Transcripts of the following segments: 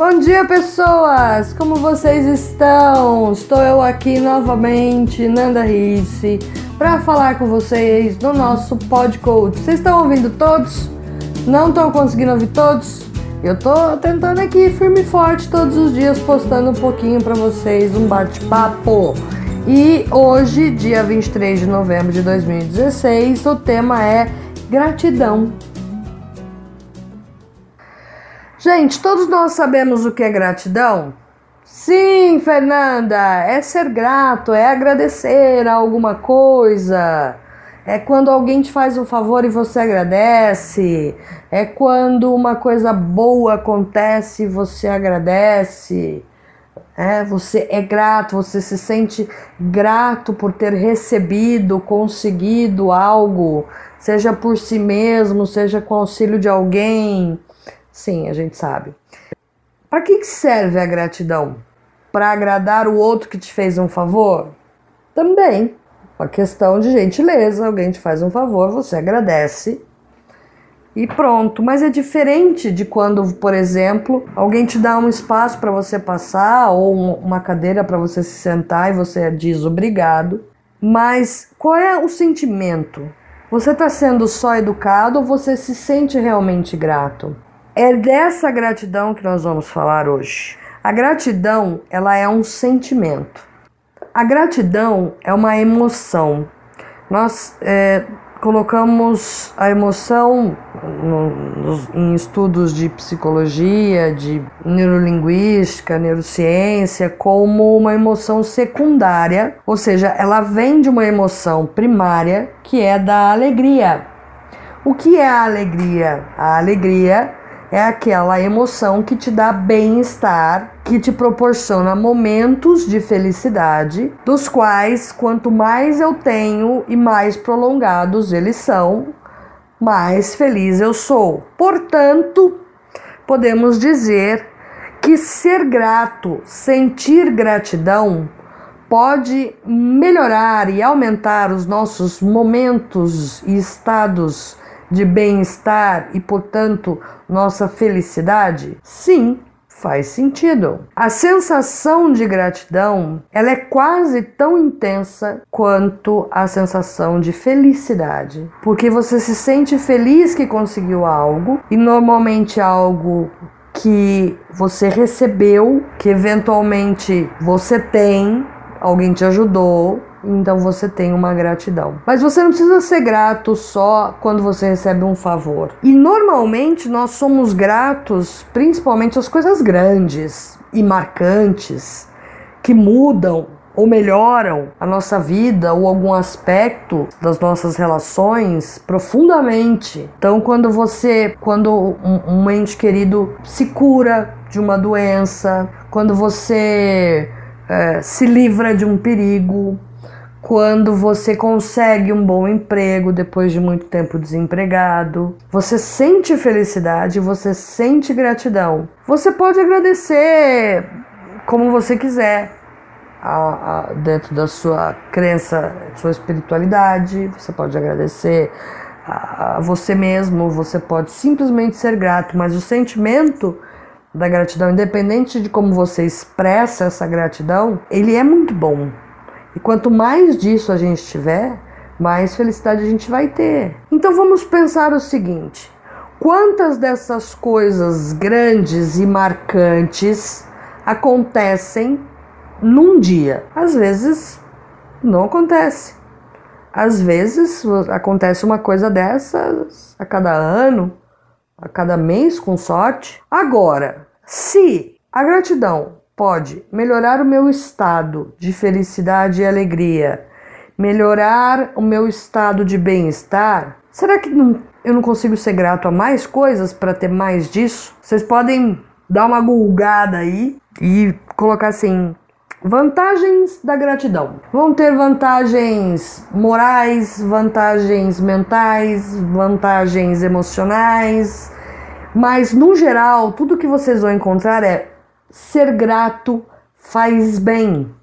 Bom dia, pessoas! Como vocês estão? Estou eu aqui novamente, Nanda Risse, para falar com vocês no nosso podcast. Vocês estão ouvindo todos? Não estão conseguindo ouvir todos? Eu tô tentando aqui firme e forte todos os dias postando um pouquinho para vocês, um bate-papo. E hoje, dia 23 de novembro de 2016, o tema é gratidão. Gente, todos nós sabemos o que é gratidão? Sim, Fernanda, é ser grato, é agradecer a alguma coisa. É quando alguém te faz um favor e você agradece. É quando uma coisa boa acontece e você agradece. É, você é grato, você se sente grato por ter recebido, conseguido algo, seja por si mesmo, seja com auxílio de alguém. Sim, a gente sabe. Para que serve a gratidão? Para agradar o outro que te fez um favor? Também. Uma questão de gentileza. Alguém te faz um favor, você agradece e pronto. Mas é diferente de quando, por exemplo, alguém te dá um espaço para você passar ou uma cadeira para você se sentar e você diz obrigado. Mas qual é o sentimento? Você está sendo só educado ou você se sente realmente grato? É dessa gratidão que nós vamos falar hoje. A gratidão, ela é um sentimento. A gratidão é uma emoção. Nós é, colocamos a emoção no, em estudos de psicologia, de neurolinguística, neurociência, como uma emoção secundária, ou seja, ela vem de uma emoção primária que é da alegria. O que é a alegria? A alegria é aquela emoção que te dá bem-estar, que te proporciona momentos de felicidade, dos quais quanto mais eu tenho e mais prolongados eles são, mais feliz eu sou. Portanto, podemos dizer que ser grato, sentir gratidão, pode melhorar e aumentar os nossos momentos e estados de bem-estar e, portanto, nossa felicidade? Sim, faz sentido. A sensação de gratidão, ela é quase tão intensa quanto a sensação de felicidade, porque você se sente feliz que conseguiu algo e normalmente algo que você recebeu, que eventualmente você tem, alguém te ajudou, então você tem uma gratidão. Mas você não precisa ser grato só quando você recebe um favor. E normalmente nós somos gratos principalmente às coisas grandes e marcantes que mudam ou melhoram a nossa vida ou algum aspecto das nossas relações profundamente. Então, quando você, quando um, um ente querido se cura de uma doença, quando você é, se livra de um perigo, quando você consegue um bom emprego depois de muito tempo desempregado, você sente felicidade, você sente gratidão. Você pode agradecer como você quiser, a, a, dentro da sua crença, sua espiritualidade, você pode agradecer a, a você mesmo, você pode simplesmente ser grato, mas o sentimento da gratidão, independente de como você expressa essa gratidão, ele é muito bom. E quanto mais disso a gente tiver, mais felicidade a gente vai ter. Então vamos pensar o seguinte: quantas dessas coisas grandes e marcantes acontecem num dia? Às vezes não acontece. Às vezes acontece uma coisa dessas a cada ano, a cada mês, com sorte. Agora, se a gratidão pode melhorar o meu estado de felicidade e alegria, melhorar o meu estado de bem-estar, será que não, eu não consigo ser grato a mais coisas para ter mais disso? Vocês podem dar uma gulgada aí e colocar assim: Vantagens da gratidão. Vão ter vantagens morais, vantagens mentais, vantagens emocionais, mas no geral, tudo que vocês vão encontrar é ser grato faz bem.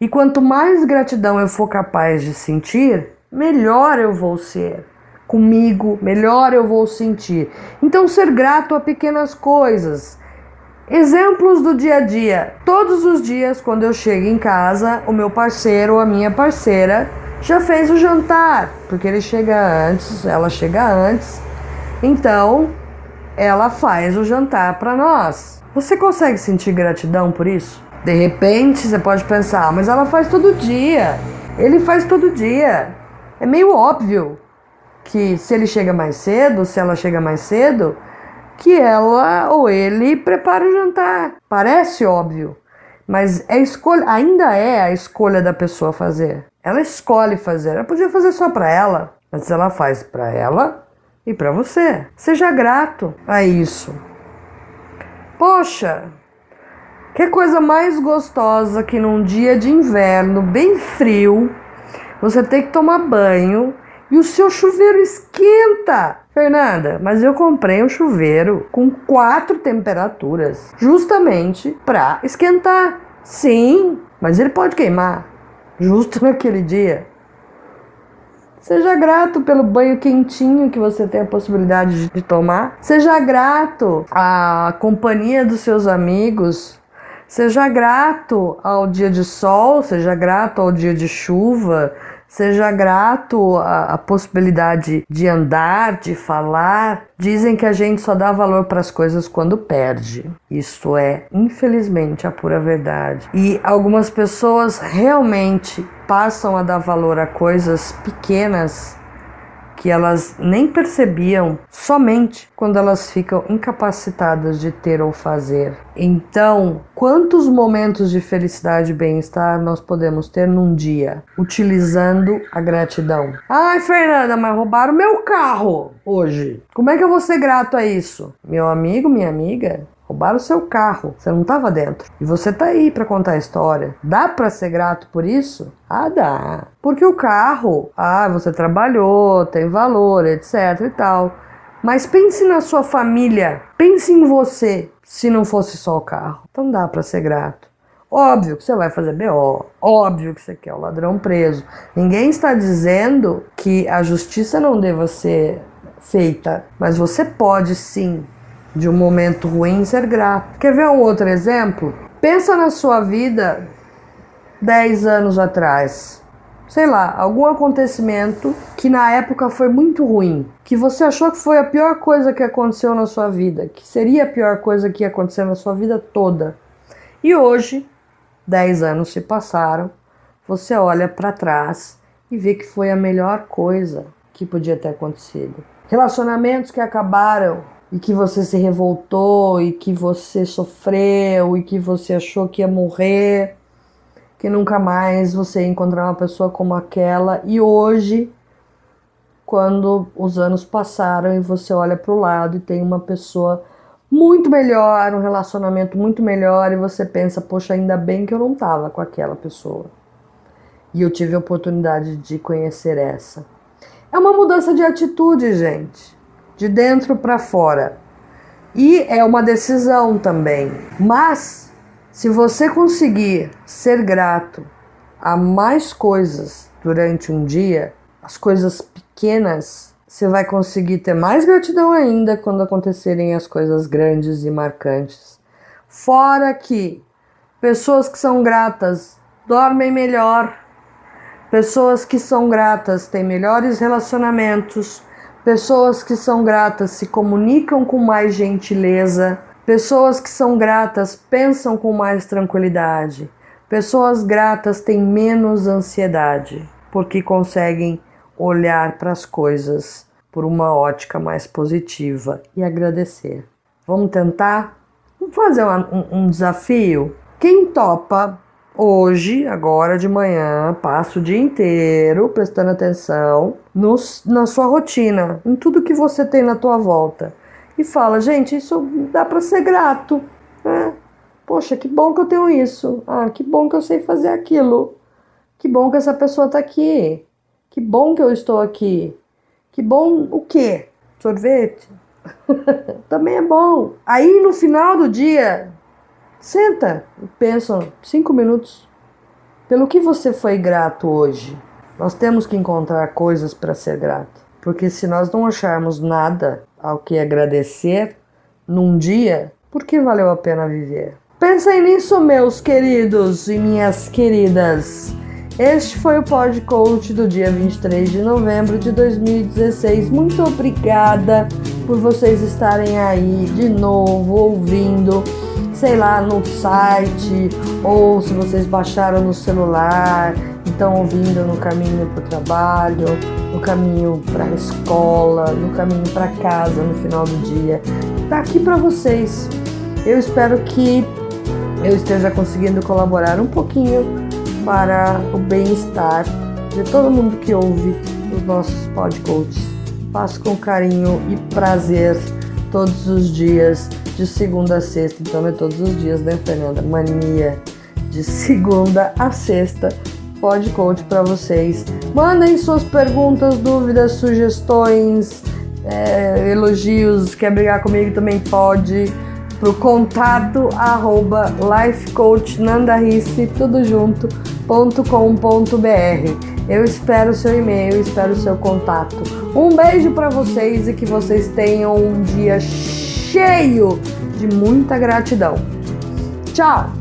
E quanto mais gratidão eu for capaz de sentir, melhor eu vou ser comigo, melhor eu vou sentir. Então, ser grato a pequenas coisas. Exemplos do dia a dia. Todos os dias, quando eu chego em casa, o meu parceiro ou a minha parceira já fez o jantar, porque ele chega antes, ela chega antes. Então, ela faz o jantar para nós. Você consegue sentir gratidão por isso? De repente, você pode pensar, mas ela faz todo dia. Ele faz todo dia. É meio óbvio que se ele chega mais cedo, se ela chega mais cedo, que ela ou ele prepara o jantar. Parece óbvio, mas é escolha, ainda é a escolha da pessoa fazer. Ela escolhe fazer. Ela podia fazer só para ela, mas ela faz para ela e para você. Seja grato a isso. Poxa, que coisa mais gostosa que num dia de inverno bem frio, você tem que tomar banho e o seu chuveiro esquenta. Fernanda, mas eu comprei um chuveiro com quatro temperaturas, justamente para esquentar. Sim, mas ele pode queimar, justo naquele dia. Seja grato pelo banho quentinho que você tem a possibilidade de tomar. Seja grato à companhia dos seus amigos. Seja grato ao dia de sol, seja grato ao dia de chuva, Seja grato à, à possibilidade de andar, de falar. Dizem que a gente só dá valor para as coisas quando perde. Isso é, infelizmente, a pura verdade. E algumas pessoas realmente passam a dar valor a coisas pequenas que elas nem percebiam somente quando elas ficam incapacitadas de ter ou fazer. Então, quantos momentos de felicidade e bem-estar nós podemos ter num dia utilizando a gratidão? Ai, Fernanda, mas roubaram meu carro hoje. Como é que eu vou ser grato a isso? Meu amigo, minha amiga, Roubaram o seu carro, você não estava dentro. E você tá aí para contar a história. Dá para ser grato por isso? Ah, dá. Porque o carro, ah, você trabalhou, tem valor, etc e tal. Mas pense na sua família, pense em você, se não fosse só o carro. Então dá para ser grato. Óbvio que você vai fazer BO, óbvio que você quer o ladrão preso. Ninguém está dizendo que a justiça não deva ser feita, mas você pode sim de um momento ruim ser grato. Quer ver um outro exemplo? Pensa na sua vida 10 anos atrás. Sei lá, algum acontecimento que na época foi muito ruim, que você achou que foi a pior coisa que aconteceu na sua vida, que seria a pior coisa que ia acontecer na sua vida toda. E hoje, 10 anos se passaram, você olha para trás e vê que foi a melhor coisa que podia ter acontecido. Relacionamentos que acabaram e que você se revoltou e que você sofreu e que você achou que ia morrer, que nunca mais você ia encontrar uma pessoa como aquela e hoje quando os anos passaram e você olha para o lado e tem uma pessoa muito melhor, um relacionamento muito melhor e você pensa, poxa, ainda bem que eu não tava com aquela pessoa. E eu tive a oportunidade de conhecer essa. É uma mudança de atitude, gente de dentro para fora. E é uma decisão também. Mas se você conseguir ser grato a mais coisas durante um dia, as coisas pequenas, você vai conseguir ter mais gratidão ainda quando acontecerem as coisas grandes e marcantes. Fora que pessoas que são gratas dormem melhor, pessoas que são gratas têm melhores relacionamentos, Pessoas que são gratas se comunicam com mais gentileza. Pessoas que são gratas pensam com mais tranquilidade. Pessoas gratas têm menos ansiedade, porque conseguem olhar para as coisas por uma ótica mais positiva e agradecer. Vamos tentar? Vamos fazer um, um desafio? Quem topa Hoje, agora de manhã, passo o dia inteiro prestando atenção no, na sua rotina, em tudo que você tem na tua volta. E fala, gente, isso dá para ser grato. Né? Poxa, que bom que eu tenho isso. Ah, que bom que eu sei fazer aquilo. Que bom que essa pessoa tá aqui. Que bom que eu estou aqui. Que bom o quê? Sorvete? Também é bom. Aí no final do dia, Senta pensa cinco minutos. Pelo que você foi grato hoje? Nós temos que encontrar coisas para ser grato. Porque se nós não acharmos nada ao que agradecer num dia, porque valeu a pena viver. Pensem nisso, meus queridos e minhas queridas. Este foi o podcast do dia 23 de novembro de 2016. Muito obrigada por vocês estarem aí de novo ouvindo, sei lá, no site ou se vocês baixaram no celular, estão ouvindo no caminho para o trabalho, no caminho para a escola, no caminho para casa no final do dia. Tá aqui para vocês. Eu espero que eu esteja conseguindo colaborar um pouquinho para o bem-estar de todo mundo que ouve os nossos podcasts. Faço com carinho e prazer todos os dias, de segunda a sexta. Então, é todos os dias, né, Fernanda? Mania de segunda a sexta. Podcast para vocês. Mandem suas perguntas, dúvidas, sugestões, é, elogios. Quer brigar comigo também pode pro contato arroba lifecoachnandarice, tudo junto, com.br. Eu espero o seu e-mail, espero o seu contato. Um beijo para vocês e que vocês tenham um dia cheio de muita gratidão. Tchau!